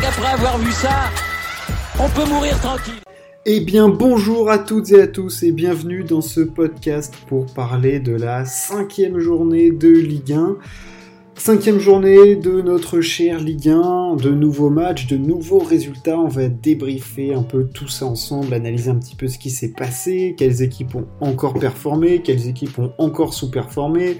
qu'après avoir vu ça, on peut mourir tranquille. Eh bien bonjour à toutes et à tous et bienvenue dans ce podcast pour parler de la cinquième journée de Ligue 1. Cinquième journée de notre cher Ligue 1, de nouveaux matchs, de nouveaux résultats. On va débriefer un peu tout ça ensemble, analyser un petit peu ce qui s'est passé, quelles équipes ont encore performé, quelles équipes ont encore sous-performé,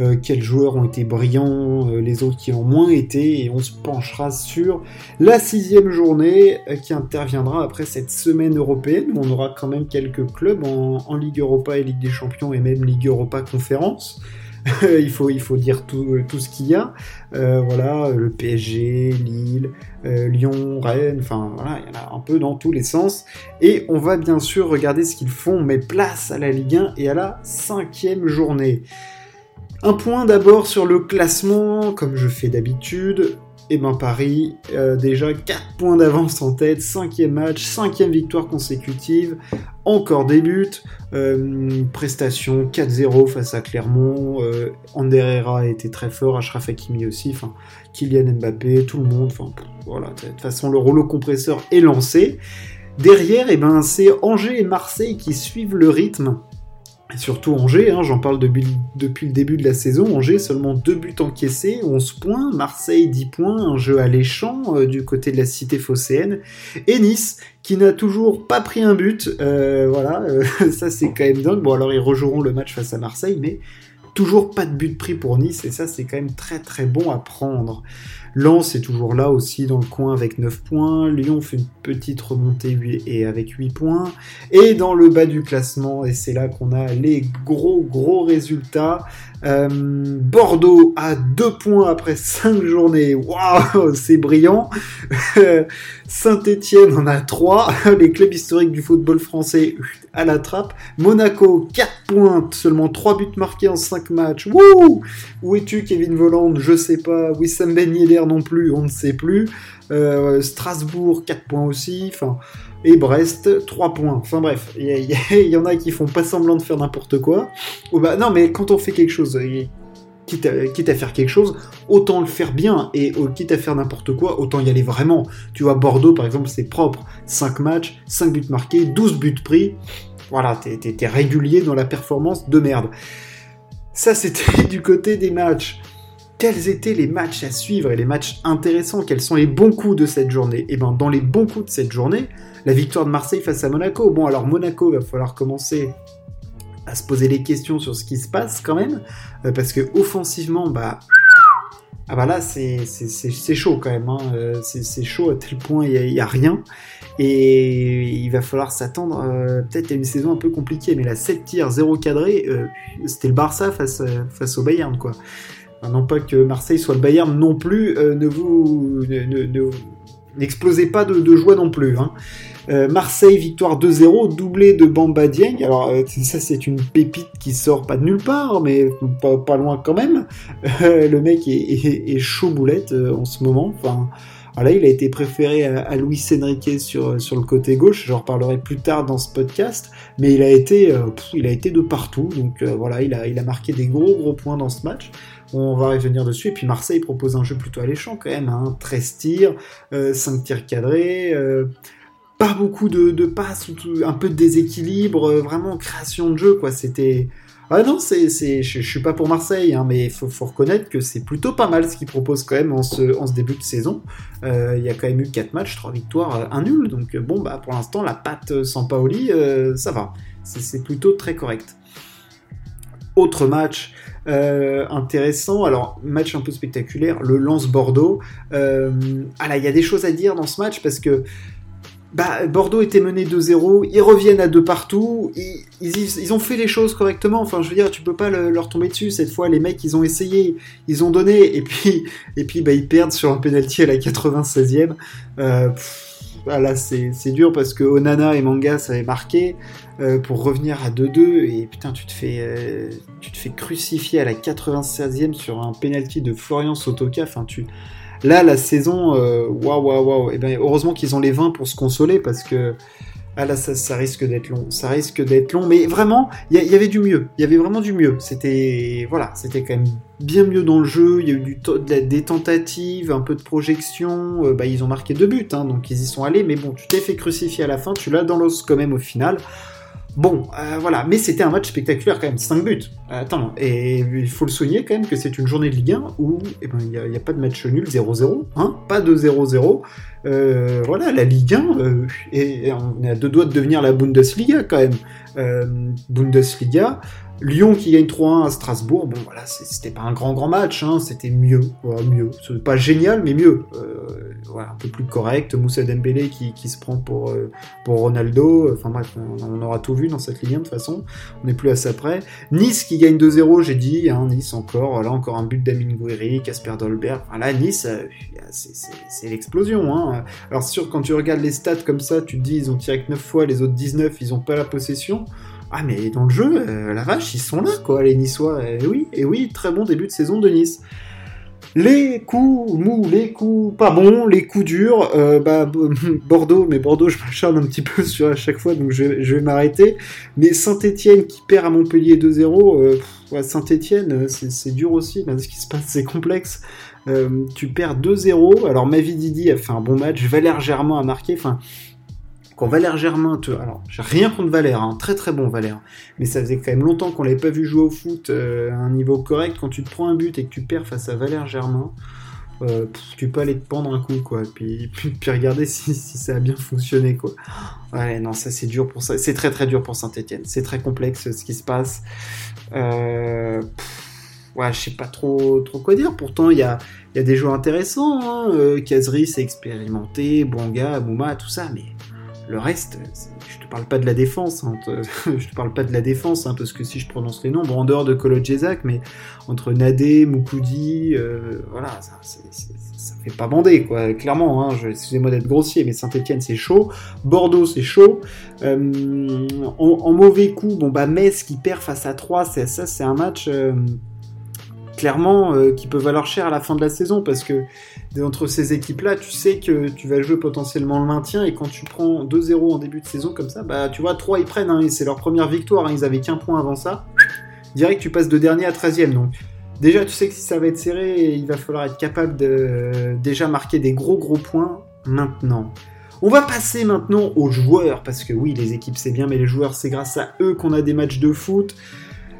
euh, quels joueurs ont été brillants, euh, les autres qui ont moins été, et on se penchera sur la sixième journée euh, qui interviendra après cette semaine européenne où on aura quand même quelques clubs en, Ligue Europa et Ligue des Champions et même Ligue Europa Conférence. il, faut, il faut dire tout, tout ce qu'il y a. Voilà, le PSG, Lille, Lyon, Rennes, enfin voilà, il y en a un peu dans tous les sens. Et on va bien sûr regarder ce qu'ils font, mais place à la Ligue 1 et à la cinquième journée. Un point d'abord sur le classement, comme je fais d'habitude. Et ben Paris, euh, déjà 4 points d'avance en tête, 5 match, 5 victoire consécutive, encore des buts, euh, prestation 4-0 face à Clermont, euh, Ander Herrera été très fort, Achraf Hakimi aussi, Kylian Mbappé, tout le monde, enfin voilà, de toute façon le rouleau compresseur est lancé. Derrière, et ben, c'est Angers et Marseille qui suivent le rythme surtout Angers, hein, j'en parle depuis, le début de la saison, Angers seulement 2 buts encaissés, 11 points, Marseille 10 points, un jeu alléchant euh, du côté de la cité phocéenne, et Nice qui n'a toujours pas pris un but, euh, voilà, euh, ça c'est quand même dingue, bon alors ils rejoueront le match face à Marseille, mais toujours pas de but pris pour Nice, et ça c'est quand même très très bon à prendre. Lens est toujours là aussi dans le coin avec 9 points. Lyon fait une petite remontée et avec 8 points. Et dans le bas du classement, et c'est là qu'on a les gros gros résultats. Euh, Bordeaux a 2 points après 5 journées. Waouh, c'est brillant. Saint-Etienne en a 3. Les clubs historiques du football français à la trappe. Monaco 4 points, seulement 3 buts marqués en 5 matchs. Wouh Où es-tu Kevin Voland Je sais pas. Wissam Ben non plus, on ne sait plus. Euh, Strasbourg 4 points aussi. Enfin et Brest 3 points. Enfin bref, il y, en a qui font pas semblant de faire n'importe quoi. Ou bah non, mais quand on fait quelque chose, quitte à, quitte à, faire quelque chose, autant le faire bien et quitte à faire n'importe quoi, autant y aller vraiment. Tu vois, Bordeaux par exemple, c'est propre. 5 matchs, 5 buts marqués, 12 buts pris. Voilà, t'es régulier dans la performance de merde. Ça, c'était du côté des matchs quels étaient les matchs à suivre et les matchs intéressants, quels sont les bons coups de cette journée? Et eh bien dans les bons coups de cette journée, la victoire de Marseille face à Monaco. Bon alors Monaco, va falloir commencer à se poser des questions sur ce qui se passe quand même, euh, parce que offensivement, bah... Ah bah là, c'est chaud quand même, hein. Euh, c'est chaud à tel point il n'y a, rien. Et il va falloir s'attendre euh, peut-être à une saison un peu compliquée, mais la 7 tirs, 0 cadré, c'était le Barça face, face au Bayern, quoi non pas que Marseille soit le Bayern non plus, euh, ne vous n'explosez pas de, joie non plus. Hein. Euh, Marseille victoire 2-0, doublé de Bamba Dieng. Alors euh, ça c'est une pépite qui sort pas de nulle part, mais pas, loin quand même. le mec est, chaud boulette en ce moment. Voilà, il a été préféré à, Luis Enrique sur, le côté gauche. J'en reparlerai plus tard dans ce podcast, mais il a été, été de partout. Donc voilà, il a, marqué des gros gros points dans ce match. On va revenir dessus. Et puis Marseille propose un jeu plutôt alléchant quand même. Hein. 13 tirs, 5 euh, tirs cadrés. Euh, pas beaucoup de, passes, un peu de déséquilibre, euh, vraiment création de jeu, quoi. C'était. Ah non, c'est, c'est, je, suis pas pour Marseille, hein, mais il faut, reconnaître que c'est plutôt pas mal ce qu'ils proposent quand même en ce, début de saison. Il y a quand même eu 4 matchs, 3 victoires, 1 nul. Donc bon, bah pour l'instant, la patte sans Paoli, ça va. C'est, plutôt très correct. Autre match, euh, intéressant. Alors, match un peu spectaculaire, le Lance Bordeaux. Euh, ah il y a des choses à dire dans ce match parce que bah, Bordeaux était mené 2-0, ils reviennent à deux partout, ils, ils, ont fait les choses correctement. Enfin, je veux dire, tu peux pas leur tomber dessus. Cette fois, les mecs, ils ont essayé, ils ont donné, et puis, et puis bah, ils perdent sur un penalty à la 96e. Euh, ah, là, c'est dur parce que Onana et Mangas avaient marqué. Euh, pour revenir à 2-2 et putain tu te fais euh, tu te fais crucifier à la 96e sur un penalty de Florian Sotoka enfin tu là la saison euh, waouh waouh waouh et ben heureusement qu'ils ont les 20 pour se consoler parce que Ah là, ça, risque d'être long. Ça risque d'être long, mais vraiment, il y, avait du mieux. Il y avait vraiment du mieux. C'était voilà, c'était quand même bien mieux dans le jeu. Il y a eu des tentatives, un peu de projection. Euh, bah, ils ont marqué deux buts, hein, donc ils y sont allés. Mais bon, tu t'es fait crucifier à la fin. Tu l'as dans l'os quand même au final. Bon, euh, voilà, mais c'était un match spectaculaire quand même, 5 buts. Attends, et il faut le souligner quand même que c'est une journée de Ligue 1 où eh ben, il n'y a, pas de match nul 0-0, hein, pas de 0-0. Euh, voilà, la Ligue 1, euh, et, on est à deux doigts de devenir la Bundesliga quand même. Bundesliga, Lyon qui gagne 3-1 à Strasbourg, bon voilà, c'était pas un grand grand match, hein, c'était mieux, mieux. C'est pas génial, mais mieux. Euh, voilà, un peu plus correct. Moussa Dembélé qui, qui se prend pour, euh, pour Ronaldo. Enfin bref, on, aura tout vu dans cette ligne de toute façon. On n'est plus à ça près. Nice qui gagne 2-0, j'ai dit, hein, Nice encore. Là encore un but d'Amin Gouiri, Casper Dolberg. Enfin, là, Nice, euh, c'est l'explosion. Hein. Alors sûr, quand tu regardes les stats comme ça, tu te dis ils ont tiré que 9 fois, les autres 19, ils ont pas la possession. Ah mais dans le jeu, euh, la vache, ils sont là quoi, les Niçois. Et oui, et oui, très bon début de saison de Nice. Les coups mous, les coups pas bons, les coups durs, euh, bah, Bordeaux, mais Bordeaux, je m'acharne un petit peu sur à chaque fois, donc je, vais m'arrêter. Mais Saint-Etienne qui perd à Montpellier 2-0, euh, Saint-Etienne, c'est dur aussi, ce qui se passe, c'est complexe. tu perds 2-0, alors Mavididi a fait un bon match, Valère Germain a marqué, enfin, Valère Germain. Alors, j'ai rien contre Valère, hein, très très bon Valère, mais ça faisait quand même longtemps qu'on l'avait pas vu jouer au foot euh, à un niveau correct. Quand tu te prends un but et que tu perds face à Valère Germain, euh, tu peux aller te pendre un coup, quoi. Puis, puis, regarder si, ça a bien fonctionné, quoi. Ouais, non, ça c'est dur pour ça. C'est très très dur pour Saint-Etienne. C'est très complexe ce qui se passe. Euh, ouais, je sais pas trop, trop quoi dire. Pourtant, il y a, y a des joueurs intéressants. Hein. Euh, c'est expérimenté. Bonga, Mouma, tout ça, mais le reste, je te parle pas de la défense, hein, je te parle pas de la défense, hein, parce que si je prononce les noms, en dehors de Kolo mais entre Nadé, Moukoudi, euh, voilà, ça, ça, fait pas bander, quoi, clairement, hein, excusez-moi d'être grossier, mais Saint-Etienne c'est chaud, Bordeaux c'est chaud, euh, en, mauvais coup, bon, bah, Metz qui perd face à 3, ça c'est un match... Euh, clairement qui peut valoir cher à la fin de la saison parce que entre ces équipes-là, tu sais que tu vas jouer potentiellement le maintien et quand tu prends 2-0 en début de saison comme ça, bah tu vois, 3 ils prennent, hein, c'est leur première victoire, hein, ils avaient qu'un point avant ça. Direct, tu passes de dernier à 13e donc. Déjà, tu sais que si ça va être serré, il va falloir être capable de déjà marquer des gros gros points maintenant. On va passer maintenant aux joueurs, parce que oui, les équipes c'est bien, mais les joueurs c'est grâce à eux qu'on a des matchs de foot.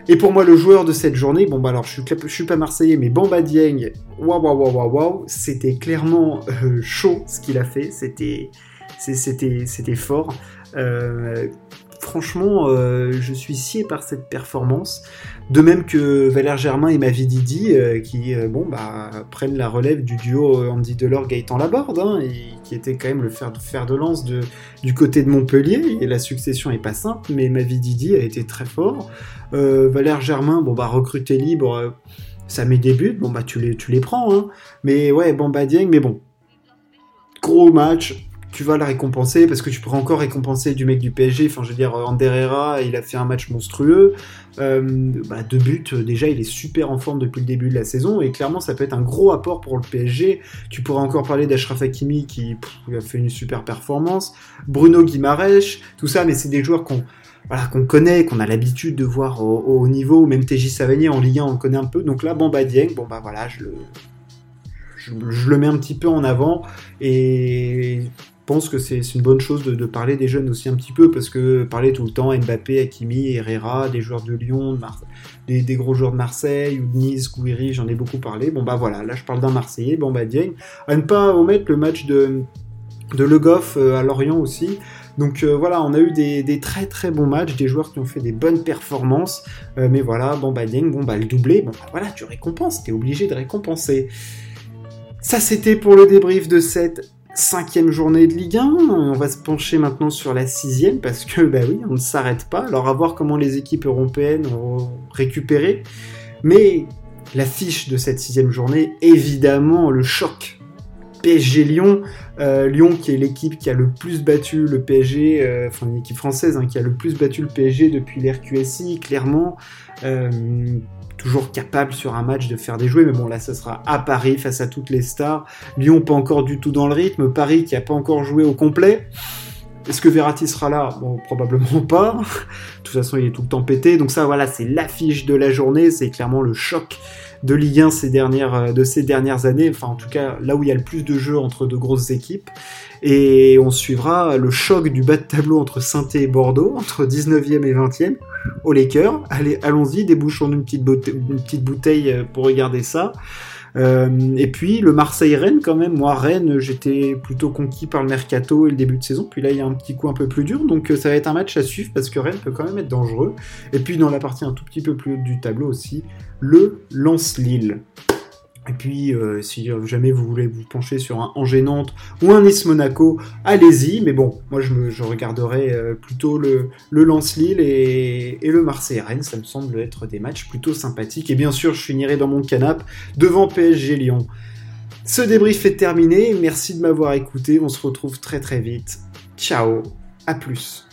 Et pour moi, le joueur de cette journée, bon bah alors je suis, suis pas marseillais, mais Bamba Dieng, waouh waouh waouh waouh, c'était clairement euh, chaud ce qu'il a fait, c'était c'était c'était fort. Euh, franchement, euh, je suis scié par cette performance. De même que Valère Germain et Mavididi, euh, qui euh, bon, bah, prennent la relève du duo Andy Delors Gaëtan Laborde, hein, qui était quand même le fer, de lance du côté de Montpellier. La succession est pas simple, mais Mavididi a été très fort. Valère Germain, bon bah recruté libre, ça met des buts, bon bah tu les, tu les prends. Hein. Mais ouais, Bamba Dieng, mais bon, gros match, tu vas la récompenser parce que tu pourrais encore récompenser du mec du PSG. Enfin, je veux dire, Ander Herrera, il a fait un match monstrueux. Euh, bah, deux buts, déjà, il est super en forme depuis le début de la saison et clairement, ça peut être un gros apport pour le PSG. Tu pourrais encore parler d'Ashraf Hakimi qui a fait une super performance. Bruno Guimaraes, tout ça, mais c'est des joueurs qu'on connaît, qu'on a l'habitude de voir au, haut niveau, même TJ Savanier en Ligue 1, on connaît un peu. Donc là, Bamba Dieng, bon bah voilà, je le, je, le mets un petit peu en avant et pense que c'est une bonne chose de, parler des jeunes aussi un petit peu, parce que parler tout le temps Mbappé, Hakimi, Herrera, des joueurs de Lyon, des, gros joueurs de Marseille ou de Nice, Gouiri, j'en ai beaucoup parlé. Bon bah voilà, là je parle d'un Marseillais, bon bah Dieng. À ne pas omettre le match de, de Le Goff euh, à Lorient aussi. Donc euh, voilà, on a eu des, très très bons matchs, des joueurs qui ont fait des bonnes performances. Euh, mais voilà, bon bah Dieng, bon bah le doublé, bon bah voilà, tu récompenses, t'es obligé de récompenser. Ça c'était pour le débrief de cette cinquième journée de Ligue 1. On va se pencher maintenant sur la sixième parce que, bah oui, on ne s'arrête pas. Alors à voir comment les équipes européennes ont récupéré. Mais la fiche de cette sixième journée, évidemment, le choc. PSG Lyon, euh, Lyon qui est l'équipe qui a le plus battu le PSG, euh, enfin une équipe française hein, qui a le plus battu le PSG depuis l'RQSI, clairement. Euh, toujours capable sur un match de faire des jouets, mais bon là ça sera à Paris face à toutes les stars. Lyon pas encore du tout dans le rythme, Paris qui a pas encore joué au complet. Est-ce que Verratti sera là? Bon, probablement pas. De toute façon, il est tout le temps pété. Donc ça, voilà, c'est l'affiche de la journée. C'est clairement le choc de Ligue 1 ces dernières, euh, de ces dernières années. Enfin, en tout cas, là où il y a le plus de jeux entre deux grosses équipes. Et on suivra le choc du bas de tableau entre saint et Bordeaux, entre 19e et 20e, au Lakers. Allez, allons-y, débouchons une petite, une petite bouteille euh, pour regarder ça. Euh, et puis le Marseille-Rennes quand même, moi Rennes j'étais plutôt conquis par le mercato et le début de saison, puis là il y a un petit coup un peu plus dur, donc ça va être un match à suivre parce que Rennes peut quand même être dangereux. Et puis dans la partie un tout petit peu plus haute du tableau aussi, le Lance-Lille. Et puis, euh, si jamais vous voulez vous pencher sur un Angers Nantes ou un Nice Monaco, allez-y. Mais bon, moi je, regarderai euh, plutôt le, le Lance Lille et, le Marseille Rennes. Ça me semble être des matchs plutôt sympathiques. Et bien sûr, je finirai dans mon canap devant PSG Lyon. Ce débrief est terminé. Merci de m'avoir écouté. On se retrouve très très vite. Ciao. À plus.